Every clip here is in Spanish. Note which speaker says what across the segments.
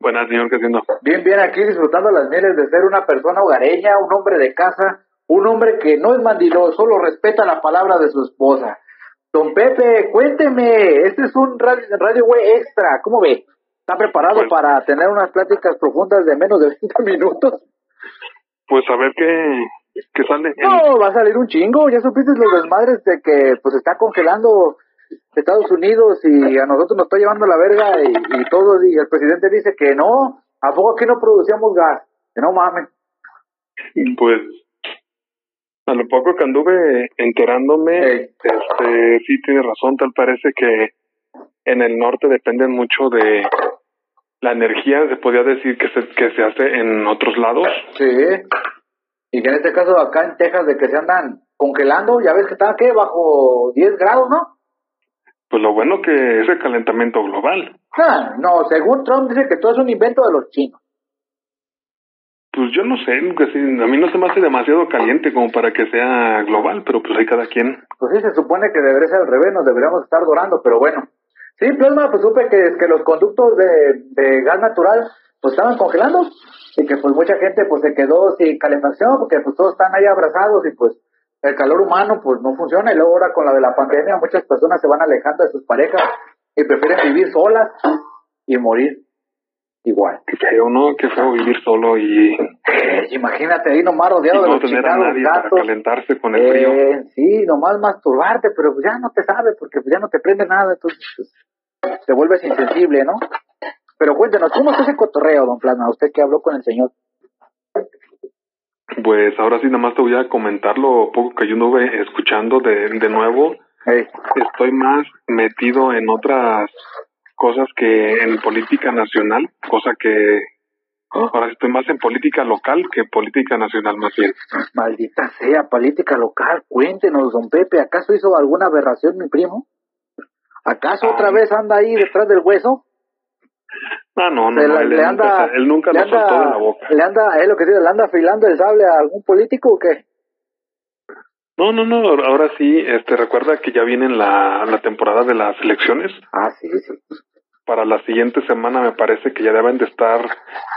Speaker 1: Buenas, señor, ¿qué haciendo?
Speaker 2: Bien, bien, aquí disfrutando las mieles de ser una persona hogareña, un hombre de casa, un hombre que no es mandilón, solo respeta la palabra de su esposa. Don Pepe, cuénteme, este es un radio, radio güey extra, ¿cómo ve? ¿Está preparado para tener unas pláticas profundas de menos de 20 minutos?
Speaker 1: Pues a ver qué, qué sale.
Speaker 2: No, va a salir un chingo, ya supiste los desmadres de que pues está congelando Estados Unidos y a nosotros nos está llevando la verga y, y todo, y el presidente dice que no, ¿a poco aquí no producíamos gas? Que no mames.
Speaker 1: Pues a lo poco que anduve enterándome,
Speaker 2: Ey.
Speaker 1: este, sí tiene razón, tal parece que en el norte dependen mucho de la energía, se podría decir que se, que se hace en otros lados.
Speaker 2: Sí. Y que en este caso acá en Texas de que se andan congelando, ya ves que están, ¿qué? Bajo 10 grados, ¿no?
Speaker 1: Pues lo bueno que es el calentamiento global.
Speaker 2: Ah, no, según Trump dice que todo es un invento de los chinos.
Speaker 1: Pues yo no sé, a mí no se me hace demasiado caliente como para que sea global, pero pues hay cada quien.
Speaker 2: Pues sí, se supone que debería ser al revés, nos deberíamos estar dorando, pero bueno. Sí, Plasma, pues supe que, que los conductos de, de gas natural pues estaban congelando y que pues mucha gente pues se quedó sin calefacción porque pues todos están ahí abrazados y pues el calor humano pues no funciona y luego ahora con la de la pandemia muchas personas se van alejando de sus parejas y prefieren vivir solas y morir igual.
Speaker 1: Qué feo, ¿no? Qué feo vivir solo y,
Speaker 2: Eh, imagínate ahí nomás
Speaker 1: y
Speaker 2: rodeado de
Speaker 1: no
Speaker 2: los
Speaker 1: tener a nadie para calentarse con el frío.
Speaker 2: Eh, sí, nomás masturbarte, pero pues ya no te sabe porque pues ya no te prende nada, entonces pues, te vuelves insensible, ¿no? Pero cuéntenos, ¿cómo está ese cotorreo, don Plasma? Usted que habló con el señor.
Speaker 1: Pues ahora sí, nada más te voy a comentar lo poco que yo anduve escuchando de, de nuevo. Estoy más metido en otras cosas que en política nacional, cosa que ahora sí estoy más en política local que política nacional más bien.
Speaker 2: maldita sea, política local, cuéntenos, don Pepe, ¿acaso hizo alguna aberración mi primo? ¿Acaso otra vez anda ahí detrás del hueso?
Speaker 1: Ah, no, no, él,
Speaker 2: le
Speaker 1: nunca,
Speaker 2: anda,
Speaker 1: él nunca
Speaker 2: le
Speaker 1: lo soltó de la boca.
Speaker 2: le anda, es lo que dice, le anda afilando el sable a algún político o qué?
Speaker 1: No, no, no, ahora sí, este, recuerda que ya viene la, la temporada de las elecciones.
Speaker 2: Ah, sí, sí.
Speaker 1: Para la siguiente semana me parece que ya deben de estar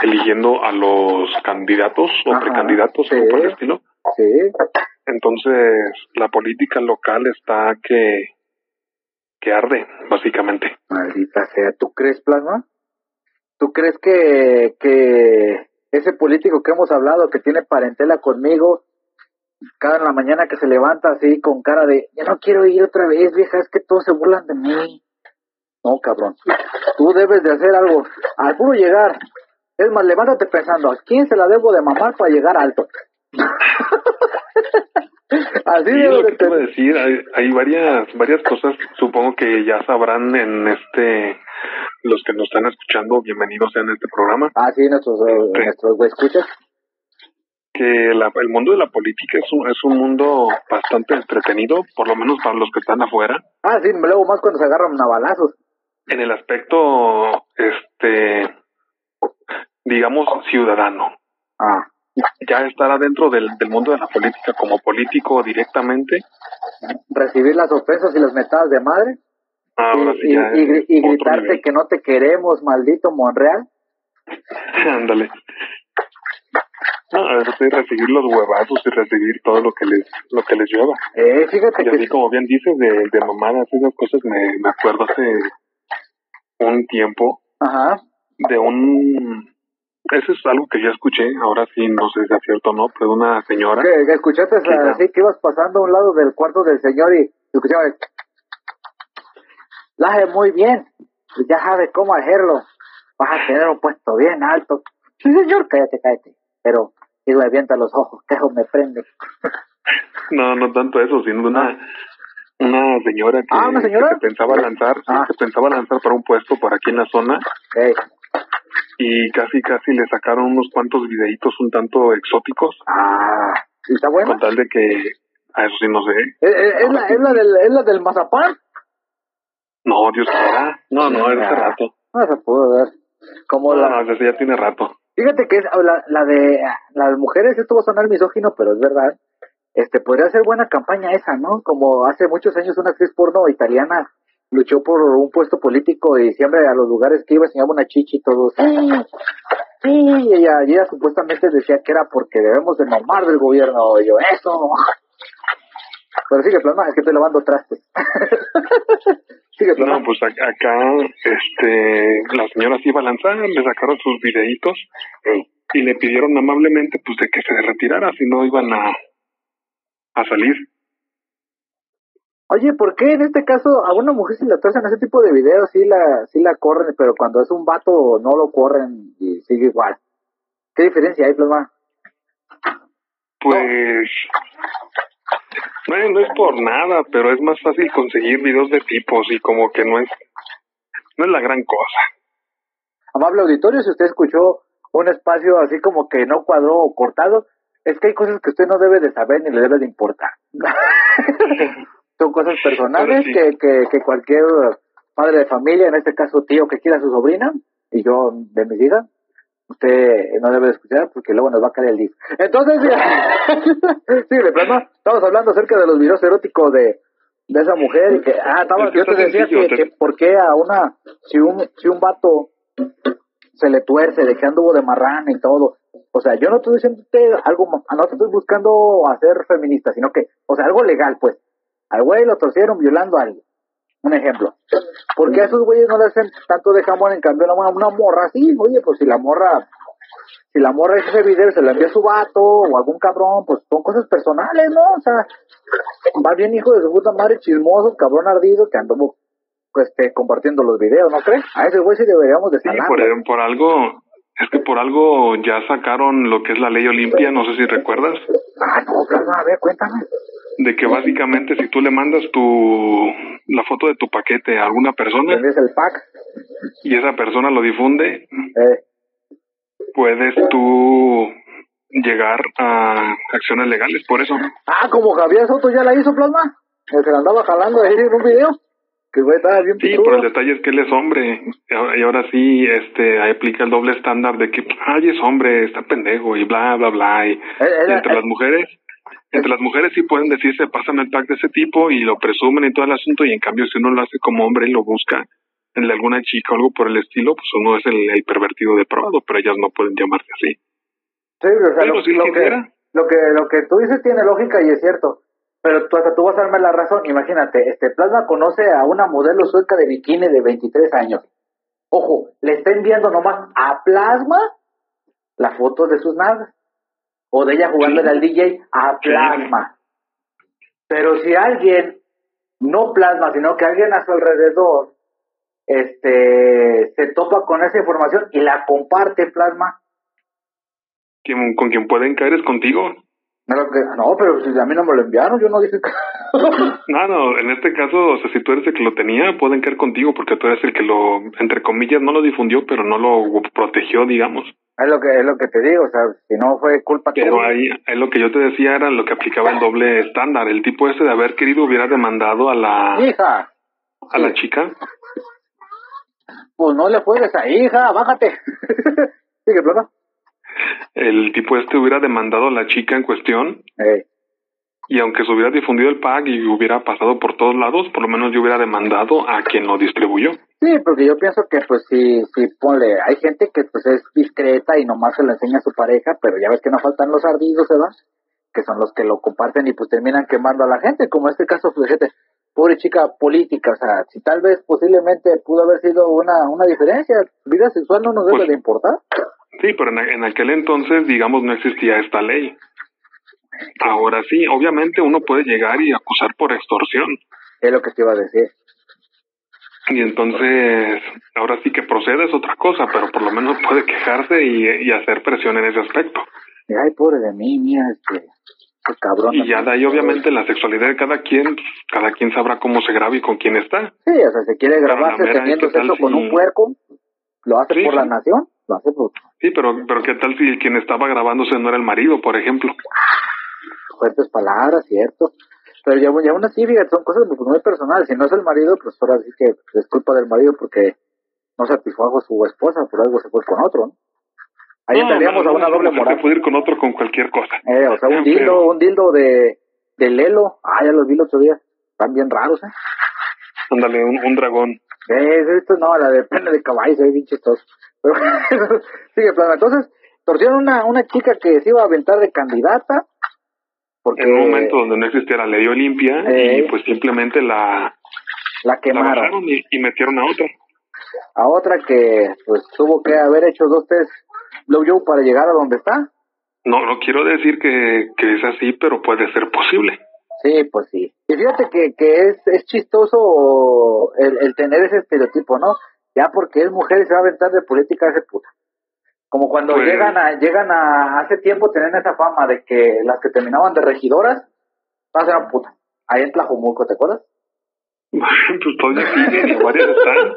Speaker 1: eligiendo a los candidatos o
Speaker 2: Ajá,
Speaker 1: precandidatos,
Speaker 2: sí.
Speaker 1: por el estilo.
Speaker 2: Sí,
Speaker 1: Entonces, la política local está que, que arde, básicamente.
Speaker 2: Maldita sea, ¿tú crees, Plasma? ¿Tú crees que, que ese político que hemos hablado, que tiene parentela conmigo, cada en la mañana que se levanta así con cara de, ya no quiero ir otra vez, vieja, es que todos se burlan de mí? No, cabrón. Tú debes de hacer algo. Al puro llegar. Es más, levántate pensando, ¿a quién se la debo de mamar para llegar alto? así
Speaker 1: Sí,
Speaker 2: debes
Speaker 1: lo que te a decir, hay, hay varias, varias cosas, supongo que ya sabrán en este, los que nos están escuchando, bienvenidos sean a este programa,
Speaker 2: Ah, sí, nuestros, eh,
Speaker 1: Sí.
Speaker 2: nuestros escuchas.
Speaker 1: que la- el mundo de la política es un, es un mundo bastante entretenido, por lo menos para los que están afuera,
Speaker 2: Ah, sí, luego más cuando se agarran a balazos.
Speaker 1: en el aspecto, este, digamos, ciudadano.
Speaker 2: Ah,
Speaker 1: Ya estar adentro del, del mundo de la política como político directamente,
Speaker 2: recibir las ofensas y las metadas de madre
Speaker 1: ahora
Speaker 2: y,
Speaker 1: sí
Speaker 2: gritarte
Speaker 1: nivel.
Speaker 2: que no te queremos, maldito Monreal.
Speaker 1: Ándale. No, a ver, sí, recibir los huevazos y recibir todo lo que les lo que les lleva.
Speaker 2: Eh, fíjate
Speaker 1: Y así
Speaker 2: que
Speaker 1: como bien dices de, de mamadas, esas cosas me, me acuerdo hace un tiempo
Speaker 2: ajá,
Speaker 1: de un... Eso es algo que yo escuché, ahora sí no sé si es cierto o no, pero una señora.
Speaker 2: que, que escuchaste
Speaker 1: no.
Speaker 2: así que ibas pasando a un lado del cuarto del señor y escuchabas la hace muy bien, ya sabes cómo hacerlo, vas a tener un puesto bien alto. Sí, señor, cállate, cállate. Pero, y avienta los ojos, que eso me prende.
Speaker 1: No, no tanto eso, sino una, una señora que,
Speaker 2: Ah, ¿una señora?
Speaker 1: que se pensaba lanzar,
Speaker 2: Ah.
Speaker 1: que pensaba lanzar para un puesto por aquí en la zona
Speaker 2: Ey,
Speaker 1: y casi casi le sacaron unos cuantos videitos un tanto exóticos
Speaker 2: ah, ¿Y está buena?
Speaker 1: Con tal de que, a eso sí no sé.
Speaker 2: ¿Es, es- es la, es, la del, ¿Es la del mazapán?
Speaker 1: No, Dios quiera. No, no, era hace rato.
Speaker 2: No se pudo ver. Como
Speaker 1: No,
Speaker 2: la,
Speaker 1: no, desde ya tiene rato.
Speaker 2: Fíjate que es la, la de las mujeres, esto va a sonar misógino, pero es verdad. Este, podría ser buena campaña esa, ¿no? Como hace muchos años una actriz porno italiana luchó por un puesto político y siempre a los lugares que iba enseñaba una chichi y todo. Sí, sí, y ella, ella supuestamente decía que era porque debemos de mamar del gobierno. Y yo, eso. Pero sigue plasma, es que estoy lavando trastes. sigue plasma.
Speaker 1: No, pues ac- acá, este, la señora se iba a lanzar, le sacaron sus videitos y le pidieron amablemente, pues, de que se retirara, si no iban a, a salir.
Speaker 2: Oye, ¿por qué en este caso a una mujer si la trozan ese tipo de videos sí la, sí la corren, pero cuando es un vato no lo corren y sigue igual? ¿Qué diferencia hay, plasma?
Speaker 1: Pues, no, no es por nada, pero es más fácil conseguir videos de tipos y como que no es, no es la gran cosa.
Speaker 2: Amable auditorio, si usted escuchó un espacio así como que no cuadró o cortado, es que hay cosas que usted no debe de saber ni le debe de importar. Son cosas personales
Speaker 1: sí.
Speaker 2: que, que, que cualquier padre de familia, en este caso tío que quiera a su sobrina, y yo de mis hijas, usted no debe de escuchar porque luego nos va a caer el disco. Entonces, sí, de plano, estamos hablando acerca de los videos eróticos de, de esa mujer y que, ah, estaba, yo te decía
Speaker 1: sencillo,
Speaker 2: que,
Speaker 1: te-
Speaker 2: que por qué a una, si un, si un vato se le tuerce, de que anduvo de marrana y todo. O sea, yo no estoy diciendo algo, no estoy buscando hacer feminista, sino que, o sea, algo legal, pues. Al güey lo torcieron violando a alguien. Un ejemplo. ¿Por qué a esos güeyes no le hacen tanto de jamón en cambio a una, una morra? Sí, oye, pues si la morra, si la morra hizo ese video se lo envió a su vato o algún cabrón, pues son cosas personales, ¿no? O sea, va bien hijo de su puta madre chismoso, cabrón ardido, que anduvo pues, este, compartiendo los videos, ¿no crees? A ese güey sí deberíamos de
Speaker 1: Sí, por, por algo, es que por algo ya sacaron lo que es la ley Olimpia, no sé si recuerdas,
Speaker 2: Ah, no, plasma, a ver, cuéntame.
Speaker 1: De que básicamente si tú le mandas tu, la foto de tu paquete a alguna persona
Speaker 2: ¿Tienes el pack?
Speaker 1: y esa persona lo difunde,
Speaker 2: Eh,
Speaker 1: puedes tú llegar a acciones legales por eso.
Speaker 2: ah, como Javier Soto ya la hizo, plasma. El que la andaba jalando ahí en un video. Que güey estaba bien
Speaker 1: Sí, pero el detalle es que él es hombre y ahora sí, este, aplica el doble estándar de que, ay, es hombre, está pendejo y bla, bla, bla. Y,
Speaker 2: Eh, eh,
Speaker 1: y entre las mujeres, entre las mujeres sí pueden decirse, pasan el pack de ese tipo y lo presumen y todo el asunto y en cambio si uno lo hace como hombre y lo busca en alguna chica o algo por el estilo, pues uno es el, el pervertido depravado, pero ellas no pueden llamarse así.
Speaker 2: Sí, o sea,
Speaker 1: Pero
Speaker 2: lo,
Speaker 1: si
Speaker 2: lo que, lo que lo que tú dices tiene lógica y es cierto. Pero tú hasta tú vas a darme la razón. Imagínate, este Plasma conoce a una modelo sueca de bikini de 23 años. Ojo, le está enviando nomás a Plasma la foto de sus nalgas. O de ella jugándole al DJ a. Plasma. Pero si alguien, no Plasma, sino que alguien a su alrededor, este, se topa con esa información y la comparte Plasma,
Speaker 1: con quien pueden caer es contigo.
Speaker 2: No, pero si a mí no me lo enviaron, yo no dije que...
Speaker 1: No, no, en este caso, o sea, si tú eres el que lo tenía, pueden caer contigo porque tú eres el que lo, entre comillas, no lo difundió, pero no lo protegió, digamos.
Speaker 2: es lo que es lo que te digo, o sea, si no fue culpa
Speaker 1: Pero
Speaker 2: tuya.
Speaker 1: ahí, ahí lo que yo te decía era lo que aplicaba el doble estándar. El tipo ese de haber querido hubiera demandado a la,
Speaker 2: Hija,
Speaker 1: a la chica.
Speaker 2: pues no le puedes a hija, bájate. Sigue, plata.
Speaker 1: El tipo este hubiera demandado a la chica en cuestión
Speaker 2: Eh,
Speaker 1: y aunque se hubiera difundido el pack y hubiera pasado por todos lados, por lo menos yo hubiera demandado a quien lo distribuyó.
Speaker 2: sí, porque yo pienso que pues si, si ponle, hay gente que pues es discreta y nomás se lo enseña a su pareja, pero ya ves que no faltan los ardidos, ¿verdad? Que son los que lo comparten y pues terminan quemando a la gente, como en este caso, pues gente, pobre chica política, o sea, si tal vez posiblemente pudo haber sido una, una diferencia, vida sexual no nos debe
Speaker 1: Pues-
Speaker 2: de importar.
Speaker 1: Sí, pero en, en aquel entonces, digamos, no existía esta ley. Ahora sí, obviamente uno puede llegar y acusar por extorsión.
Speaker 2: Es lo que te iba a decir.
Speaker 1: Y entonces, ahora sí que procede es otra cosa, pero por lo menos puede quejarse y, y hacer presión en ese aspecto.
Speaker 2: Y, Ay, pobre de mí, mira, este, qué cabrón.
Speaker 1: Y ya de ahí, obviamente, la sexualidad de cada quien, cada quien sabrá cómo se graba y con quién está.
Speaker 2: Sí, o sea, si quiere grabarse teniendo
Speaker 1: ¿qué tal
Speaker 2: sexo con un puerco, lo hace
Speaker 1: Sí,
Speaker 2: por la nación, lo hace por...
Speaker 1: Sí, pero, pero ¿qué tal si quien estaba grabándose no era el marido, por ejemplo?
Speaker 2: fuertes palabras, cierto. Pero ya, ya aún así, fíjate, son cosas muy, personales. Si no es el marido, pues ahora sí que es culpa del marido porque no satisfajo a su esposa, por algo se fue con otro, ¿no? Ahí
Speaker 1: No,
Speaker 2: entraríamos
Speaker 1: no,
Speaker 2: a una
Speaker 1: no,
Speaker 2: doble
Speaker 1: no,
Speaker 2: moral.
Speaker 1: Se puede ir con otro con cualquier cosa.
Speaker 2: Eh, o sea, un dildo,
Speaker 1: Pero-
Speaker 2: un dildo de, de Lelo. Ah, ya los vi el otro día. Están bien raros, ¿eh?
Speaker 1: Ándale, un, un dragón.
Speaker 2: Eh, esto no, la de pene de caballo, se ve bien chistoso. Pero, sigue, plano. Entonces, torcieron una, una chica que se iba a aventar de candidata. Porque
Speaker 1: En un momento donde no existía la ley Olimpia
Speaker 2: Eh.
Speaker 1: y pues simplemente la,
Speaker 2: la
Speaker 1: la
Speaker 2: quemaron.
Speaker 1: bajaron y, y metieron a otra.
Speaker 2: A otra que, pues, tuvo que haber hecho dos, tres blow job para llegar a donde está.
Speaker 1: No, no quiero decir que, que es así, pero puede ser posible.
Speaker 2: Sí, pues sí. Y fíjate que, que es, es chistoso el, el tener ese estereotipo, ¿no? Ya porque es mujer y se va a aventar de política ese puta. Como cuando
Speaker 1: Pues-
Speaker 2: llegan a, llegan a, hace tiempo tenían esa fama de que las que terminaban de regidoras, no eran putas. Ahí en Tlajomulco, ¿te acuerdas?
Speaker 1: pues todavía siguen y varias están.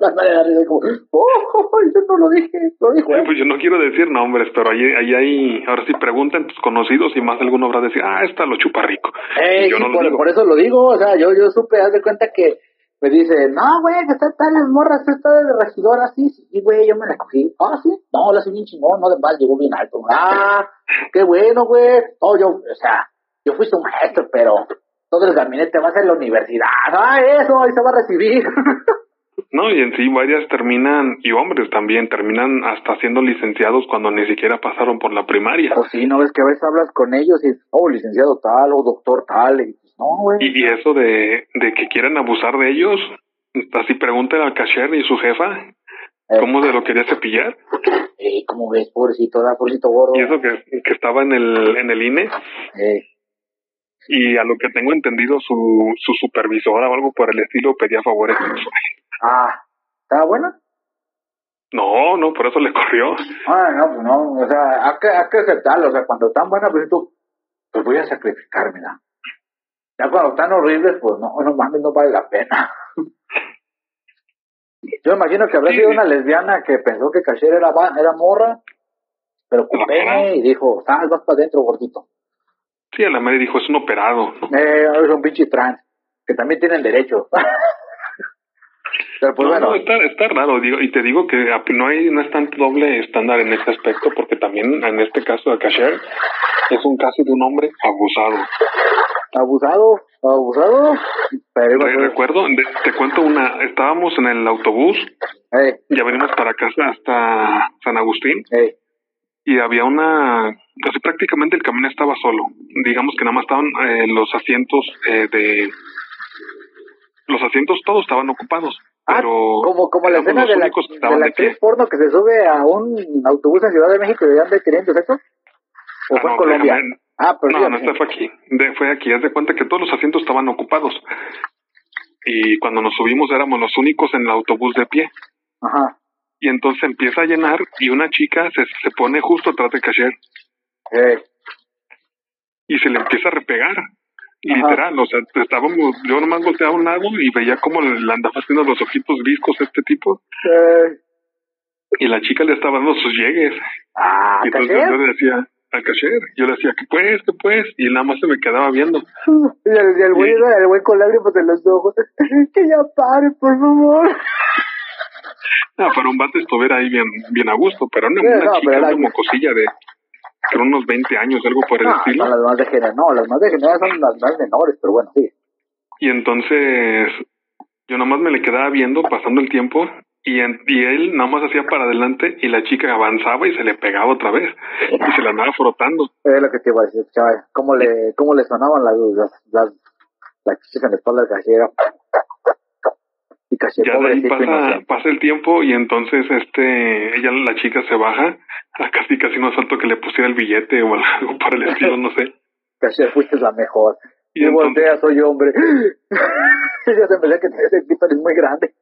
Speaker 2: Como, oh, yo no lo dije, lo dijo
Speaker 1: pues yo no quiero decir nombres, pero ahí, ahí hay, ahora sí preguntan tus conocidos y más alguno habrá de decir, ah, esta lo chupa rico.
Speaker 2: Eh,
Speaker 1: Y yo
Speaker 2: sí,
Speaker 1: no lo
Speaker 2: por,
Speaker 1: digo.
Speaker 2: por eso lo digo, o sea, yo, yo supe, haz de cuenta que me dice, no, güey, que está tal en morras, tú estás de regidora, sí, sí, güey, yo me la cogí. Ah, sí, no, la hice bien chingón, no de mal, llegó bien alto. Ah, qué bueno, güey. No, yo, o sea, yo fui su maestro, pero todo el gabinete va a ser la universidad. Ah, eso, ahí se va a recibir.
Speaker 1: No, y en sí varias terminan, y hombres también, terminan hasta siendo licenciados cuando ni siquiera pasaron por la primaria.
Speaker 2: o sí, no ves que a veces hablas con ellos y, oh, licenciado tal, o doctor tal, y pues, no, güey.
Speaker 1: Y, y eso de, de que quieren abusar de ellos, así pregúntale al cashier y su jefa
Speaker 2: Eh,
Speaker 1: cómo se lo quería cepillar.
Speaker 2: eh, ¿Cómo ves, pobrecito, da, pobrecito gordo?
Speaker 1: Y eso que, que estaba en el, en el INE,
Speaker 2: Eh,
Speaker 1: y a lo que tengo entendido, su, su supervisora o algo por el estilo pedía favores
Speaker 2: ah, ¿estaba buena?
Speaker 1: No, no, por eso le corrió.
Speaker 2: Ah, no, pues no, o sea, hay que, hay que aceptarlo, o sea, cuando están buenas, pues tú, pues voy a sacrificarme, ¿no? Ya cuando están horribles, pues no, no mames, no vale la pena. Yo imagino que habrá sido una lesbiana que pensó que Cashier era, era morra, pero con pene, y dijo, sal, vas para adentro, gordito.
Speaker 1: Sí, a la madre dijo, es un operado. ¿no?
Speaker 2: Eh, es un pinche trans, que también tienen derecho. pero pues
Speaker 1: no,
Speaker 2: bueno,
Speaker 1: no, está, está raro, digo, y te digo que no hay, no es tanto doble estándar en este aspecto, porque también en este caso de Cashier es un caso de un hombre abusado.
Speaker 2: Abusado, abusado, pero
Speaker 1: Re- recuerdo, de- te cuento una, estábamos en el autobús,
Speaker 2: eh,
Speaker 1: ya venimos para casa hasta San Agustín,
Speaker 2: eh,
Speaker 1: y había una, así prácticamente el camión estaba solo, digamos que nada más estaban eh, los asientos eh, de, los asientos todos estaban ocupados,
Speaker 2: Ah,
Speaker 1: pero
Speaker 2: como, como la escena de la, de la
Speaker 1: de pie.
Speaker 2: actriz porno que se sube a un autobús en Ciudad de México y anda queriendo sexo. ¿O
Speaker 1: Ah,
Speaker 2: fue en
Speaker 1: no,
Speaker 2: Colombia?
Speaker 1: déjame-
Speaker 2: Ah, pero
Speaker 1: No, no,
Speaker 2: dígame.
Speaker 1: esta fue aquí. De- fue aquí. Haz de cuenta que todos los asientos estaban ocupados. Y cuando nos subimos éramos los únicos en el autobús de pie.
Speaker 2: Ajá.
Speaker 1: Y entonces empieza a llenar y una chica se, se pone justo atrás de Cashier
Speaker 2: Eh,
Speaker 1: y se le empieza a repegar.
Speaker 2: Ajá.
Speaker 1: Literal, o sea, estábamos, yo nomás volteaba a un lado y veía cómo le andaba haciendo los ojitos viscos a este tipo.
Speaker 2: eh,
Speaker 1: Y la chica le estaba dando sus llegues.
Speaker 2: ah,
Speaker 1: y entonces yo le decía al cashier, yo le decía, ¿qué pues, qué pues? Y nada más se me quedaba viendo.
Speaker 2: Y el, y el güey,
Speaker 1: Sí.
Speaker 2: el güey con lágrimas en los ojos. que ya pare, por favor.
Speaker 1: Ah, para un vato estuviera ahí bien, bien a gusto, pero una,
Speaker 2: Sí,
Speaker 1: una
Speaker 2: no,
Speaker 1: chica, una mocosilla de unos 20 años, algo por el
Speaker 2: No,
Speaker 1: estilo.
Speaker 2: son las más degeneradas. No, las más degeneradas son las más menores, pero bueno, sí.
Speaker 1: Y entonces yo nada más me le quedaba viendo, pasando el tiempo, y, en- y él nada más hacía para adelante y la chica avanzaba y se le pegaba otra vez y se la andaba frotando.
Speaker 2: Es lo que te iba a decir, chaval. ¿Cómo le, cómo le sonaban las, las, las, las en la espalda del cajero? Y casi
Speaker 1: Ya de ahí pasa, pasa el tiempo y entonces este ella la chica se baja, a casi casi no salto que le pusiera el billete o algo por el estilo, no sé.
Speaker 2: Casi fuiste la mejor.
Speaker 1: Y
Speaker 2: Y,
Speaker 1: entonces-
Speaker 2: voltea, soy hombre. ya se me que ese clítoris muy grande.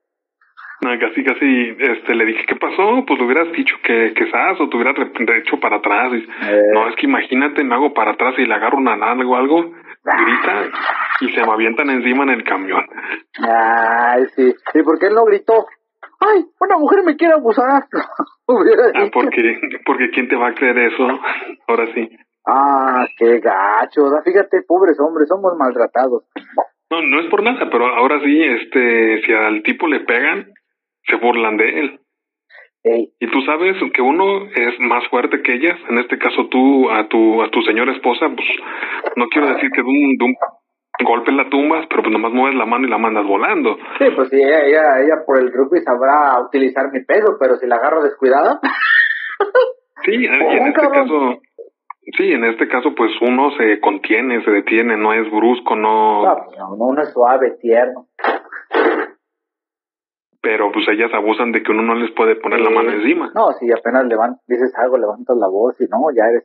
Speaker 1: Casi, casi, este, le dije, ¿qué pasó? Pues le hubieras dicho que, que sas o te hubieras hecho para atrás. Y,
Speaker 2: Eh.
Speaker 1: No, es que imagínate, me hago para atrás y le agarro una nalga o algo, grita y se me avientan encima en el camión.
Speaker 2: Ay, sí. ¿Y por qué él no gritó? ¡Ay, una mujer me quiere abusar!
Speaker 1: Ah, porque, porque ¿quién te va a creer eso? Ahora sí.
Speaker 2: Ah, qué gacho. Fíjate, pobres hombres, somos maltratados.
Speaker 1: No, no es por nada, pero ahora sí, este, si al tipo le pegan, se burlan de él. Y tú sabes que uno es más fuerte que ellas. En este caso, tú a tu a tu señora esposa, pues no quiero decir que de un, de un golpe la tumbas, pero pues nomás mueves la mano y la mandas volando.
Speaker 2: Sí, pues sí, ella, ella, ella por el rugby sabrá utilizar mi peso, pero si la agarro descuidada.
Speaker 1: sí, en este caso, sí, en este caso, pues uno se contiene, se detiene, no es brusco, no.
Speaker 2: No, pues, uno es suave, tierno
Speaker 1: pero pues ellas abusan de que uno no les puede poner la mano encima.
Speaker 2: No, si apenas levant dices algo, levantas la voz y no, ya eres...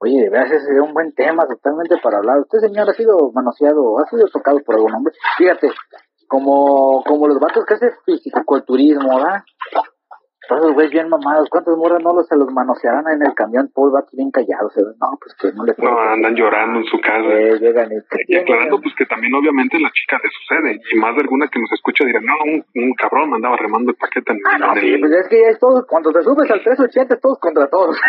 Speaker 2: Oye, de verdad ese sería un buen tema totalmente para hablar. Usted, señor, ha sido manoseado, ha sido tocado por algún hombre. Fíjate, como, como los vatos que hacen fisicoculturismo, ¿verdad? Todos los güeyes bien mamados, ¿cuántas morras no los, se los manosearán en el camión? Todos vatos bien callados, no, pues que no les
Speaker 1: No, andan llorando en su casa.
Speaker 2: Eh, llegan
Speaker 1: y, aclarando, pues que también obviamente la chica le sucede, y más de alguna que nos escucha dirá, no, un, cabrón andaba remando el paquete en,
Speaker 2: ah, no,
Speaker 1: en
Speaker 2: sí, pues es que ya es todo, cuando te subes al 380 es todos contra todos.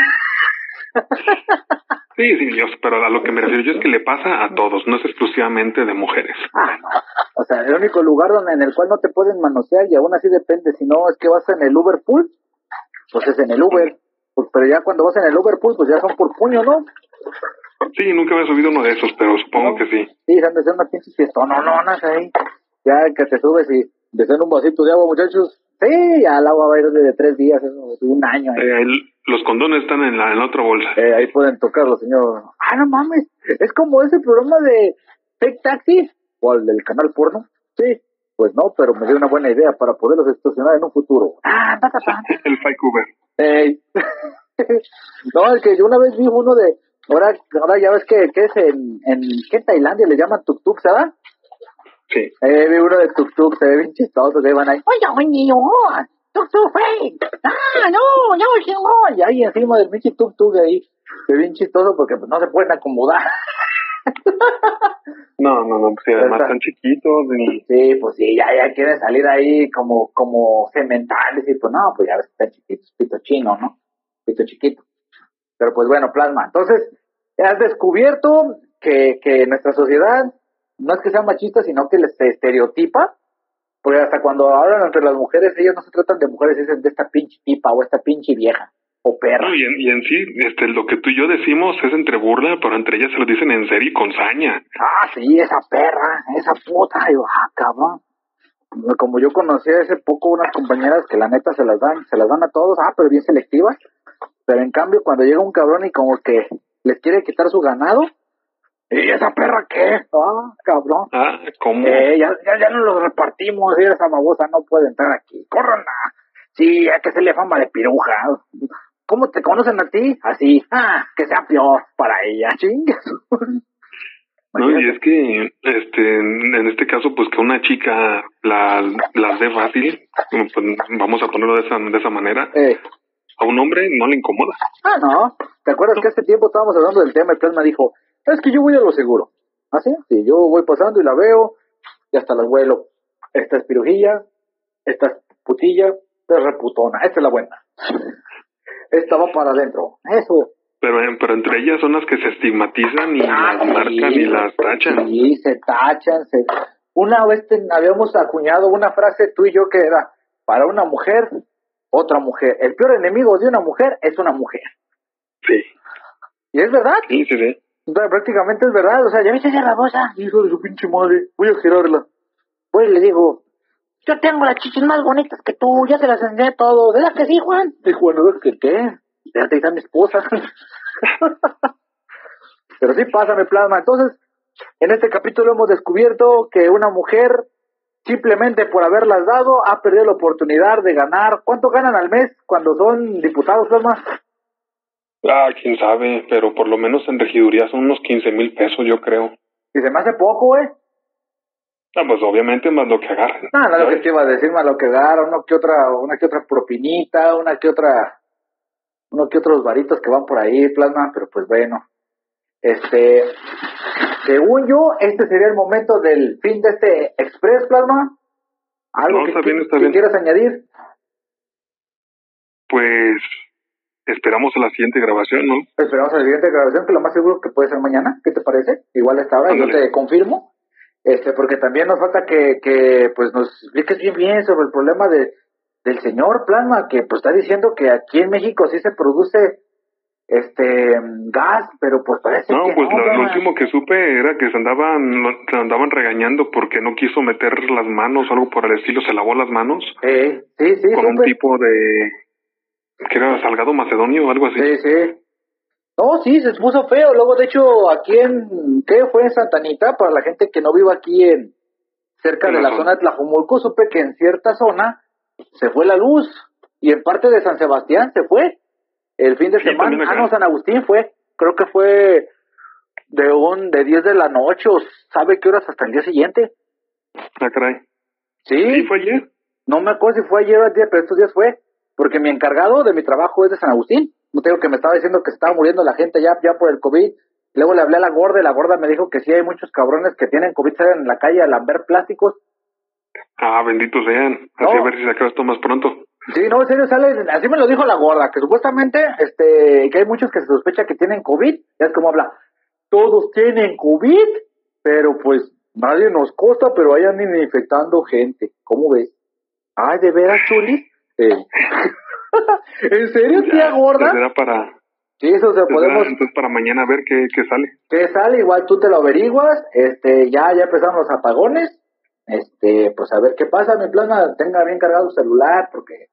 Speaker 1: Sí, sí, Dios, pero a lo que me refiero yo es que le pasa a todos, no es exclusivamente de mujeres.
Speaker 2: Ah, no. O sea, el único lugar donde en el cual no te pueden manosear y aún así depende, si no es que vas en el Uber Pool, pues es en el Uber. Pues, pero ya cuando vas en el Uber Pool, pues ya son por puño, ¿no?
Speaker 1: Sí, nunca había subido uno de esos, pero supongo que sí.
Speaker 2: Sí, han de ser una pinche fiesta, no, no, no, ahí. Ya que te subes y deseen un vasito de agua, muchachos. Sí, ya el agua va a ir desde tres días, eso, un año.
Speaker 1: Eh, los condones están en la, en otra bolsa.
Speaker 2: Eh, ahí pueden tocarlo, señor. Ah, no mames. Es como ese programa de Take Taxi, o el del canal porno. Sí, pues no, pero me dio una buena idea para poderlos estacionar en un futuro. Ah, ta, ta, ta.
Speaker 1: El Fake Uber.
Speaker 2: No, el que yo una vez vi uno de. Ahora, ahora ya ves que, que es en, en. ¿Qué en Tailandia le llaman tuk-tuk, ¿sabes?
Speaker 1: Sí.
Speaker 2: Eh, vi uno de tuk-tuk, se ve bien chistoso, que van ahí. Oye, oye, tuk-tuk, Ah, no, no, no. Y ahí encima del pinche tuk-tuk ahí. Se ve bien chistoso porque pues, no se pueden acomodar.
Speaker 1: no, no, no, pues además están chiquitos. Y...
Speaker 2: Sí, pues sí, ya, ya quieren salir ahí como, como cementales y pues no, pues ya ves que están chiquitos, pito chino, ¿no? Pito chiquito. Pero pues bueno, plasma. Entonces, has descubierto que, que nuestra sociedad no es que sea machista, sino que les estereotipa, porque hasta cuando hablan entre las mujeres, ellas no se tratan de mujeres, dicen de esta pinche tipa o esta pinche vieja o perra.
Speaker 1: y, en, y en sí, este, lo que tú y yo decimos es entre burla, pero entre ellas se lo dicen en serio y con saña.
Speaker 2: Ah, sí, esa perra, esa puta, y ah, cabrón. Como yo conocí hace poco unas compañeras que la neta se las dan, se las dan a todos, ah, pero bien selectivas. Pero en cambio, cuando llega un cabrón y como que les quiere quitar su ganado, ¿Y esa perra qué? Ah, cabrón.
Speaker 1: Ah, ¿cómo?
Speaker 2: Eh, ya, ya, ya no los repartimos, y esa babosa no puede entrar aquí. ¡Corran! Sí, hay que hacerle fama de piruja. ¿Cómo te conocen a ti? Así. Ah, que sea peor para ella, chingas.
Speaker 1: No, y es que, este, en este caso, pues que una chica la, la dé fácil, pues, vamos a ponerlo de esa, de esa manera,
Speaker 2: eh.
Speaker 1: a un hombre no le incomoda.
Speaker 2: Ah, no. ¿Te acuerdas que hace tiempo estábamos hablando del tema y Plasma dijo, es que yo voy a lo seguro. ¿Ah, sí? Yo voy pasando y la veo y hasta la vuelo. Esta es pirujilla, esta es putilla, esta es reputona, esta es la buena. esta va para adentro. Eso.
Speaker 1: Pero, pero entre ellas son las que se estigmatizan y
Speaker 2: Ah,
Speaker 1: las marcan y las tachan.
Speaker 2: Sí, se tachan. Se... Una vez habíamos acuñado una frase tú y yo que era, para una mujer, otra mujer. El peor enemigo de una mujer es una mujer.
Speaker 1: Sí,
Speaker 2: Y es verdad.
Speaker 1: sí, sí, sí.
Speaker 2: Prácticamente es verdad. O sea, ya viste esa babosa. Hijo de su pinche madre. Voy a girarla. Pues le digo, yo tengo las chichis más bonitas que tú. Ya se las enseñé todo. ¿Verdad que sí, Juan? Sí, Juan, ¿verdad que qué? Espérate, ahí está mi esposa. Pero sí, pásame plasma. Entonces, en este capítulo hemos descubierto que una mujer, simplemente por haberlas dado, ha perdido la oportunidad de ganar. ¿Cuánto ganan al mes cuando son diputados, plasma?
Speaker 1: Ah, quién sabe, pero por lo menos en regiduría son unos 15 mil pesos, yo creo.
Speaker 2: Y se me hace poco, ¿eh?
Speaker 1: Ah, pues obviamente más lo que agarren.
Speaker 2: No, no lo que te iba a decir, más lo que dar, una que otra, una que otra propinita, una que otra, uno que otros varitos que van por ahí, plasma, pero pues bueno. Este, según yo, este sería el momento del fin de este Express, plasma. Algo
Speaker 1: No,
Speaker 2: que,
Speaker 1: bien,
Speaker 2: quieras añadir.
Speaker 1: Pues esperamos a la siguiente grabación, ¿no?
Speaker 2: Esperamos a la siguiente grabación, que lo más seguro que puede ser mañana. ¿Qué te parece? Igual a esta hora, yo te confirmo. Este, porque también nos falta que, que pues nos expliques bien bien sobre el problema de, del señor Plasma, que pues está diciendo que aquí en México sí se produce este gas, pero pues parece
Speaker 1: No,
Speaker 2: que
Speaker 1: pues
Speaker 2: no,
Speaker 1: lo, lo último que supe era que se andaban, se andaban regañando porque no quiso meter las manos o algo por el estilo, se lavó las manos
Speaker 2: Eh, sí, sí,
Speaker 1: con un tipo de que era salgado macedonio o algo así.
Speaker 2: Sí, sí. No, sí, se puso feo. Luego, de hecho, aquí en, ¿qué fue en Santanita? Para la gente que no vive aquí en, cerca
Speaker 1: En
Speaker 2: de
Speaker 1: la zona.
Speaker 2: zona de Tlajumulco, supe que en cierta zona se fue la luz. Y en parte de San Sebastián se fue. El fin de
Speaker 1: Sí,
Speaker 2: semana, ah, no, San Agustín fue. Creo que fue de un, de 10 de la noche, o sabe qué horas hasta el día siguiente.
Speaker 1: Ah, caray.
Speaker 2: Sí.
Speaker 1: ¿Sí fue ayer?
Speaker 2: No me acuerdo si fue ayer o ayer, pero estos días fue. Porque mi encargado de mi trabajo es de San Agustín. No tengo que me estaba diciendo que se estaba muriendo la gente ya, ya por el COVID. Luego le hablé a la gorda y la gorda me dijo que sí hay muchos cabrones que tienen COVID, salen en la calle a lamber plásticos.
Speaker 1: Ah, benditos sean. Así
Speaker 2: No.
Speaker 1: a ver si se acaba esto más pronto.
Speaker 2: Sí, no, en serio, sale, así me lo dijo la gorda, que supuestamente, este, que hay muchos que se sospecha que tienen COVID. Ya es como habla, todos tienen COVID, pero pues nadie nos costa, pero ahí andan infectando gente. ¿Cómo ves? Ay, ¿de veras, Chuli? Eh. ¿En serio,
Speaker 1: Ya,
Speaker 2: tía gorda?
Speaker 1: será para,
Speaker 2: Sí, eso se
Speaker 1: será
Speaker 2: podemos,
Speaker 1: entonces para mañana a ver qué, qué sale.
Speaker 2: que sale, igual tú te lo averiguas, este, ya, ya empezaron los apagones, este, pues a ver qué pasa, mi plasma, tenga bien cargado su celular, porque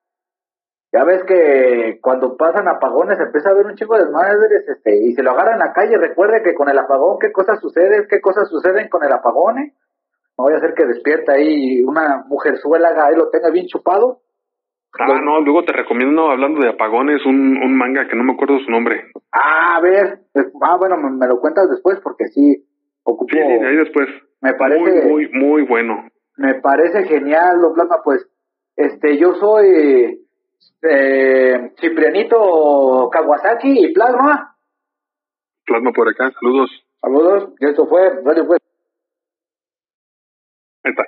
Speaker 2: ya ves que cuando pasan apagones empieza a haber un chico de desmadres, este, y se lo agarran en la calle, recuerde que con el apagón, qué cosas suceden, qué cosas suceden con el apagón, eh? No voy a hacer que despierta ahí una mujerzuela, ahí lo tenga bien chupado.
Speaker 1: Ah, no, luego te recomiendo, hablando de apagones, un, un manga que no me acuerdo su nombre.
Speaker 2: Ah, a ver, ah, bueno, me, me lo cuentas después, porque sí, ocupo...
Speaker 1: Sí, sí, ahí después.
Speaker 2: Me parece...
Speaker 1: Muy, muy, muy bueno.
Speaker 2: Me parece genial, lo plasma, pues, este, yo soy eh, Ciprianito Kawasaki y plasma.
Speaker 1: Plasma por acá, saludos.
Speaker 2: Saludos, y esto fue Radio Pues.
Speaker 1: Ahí está.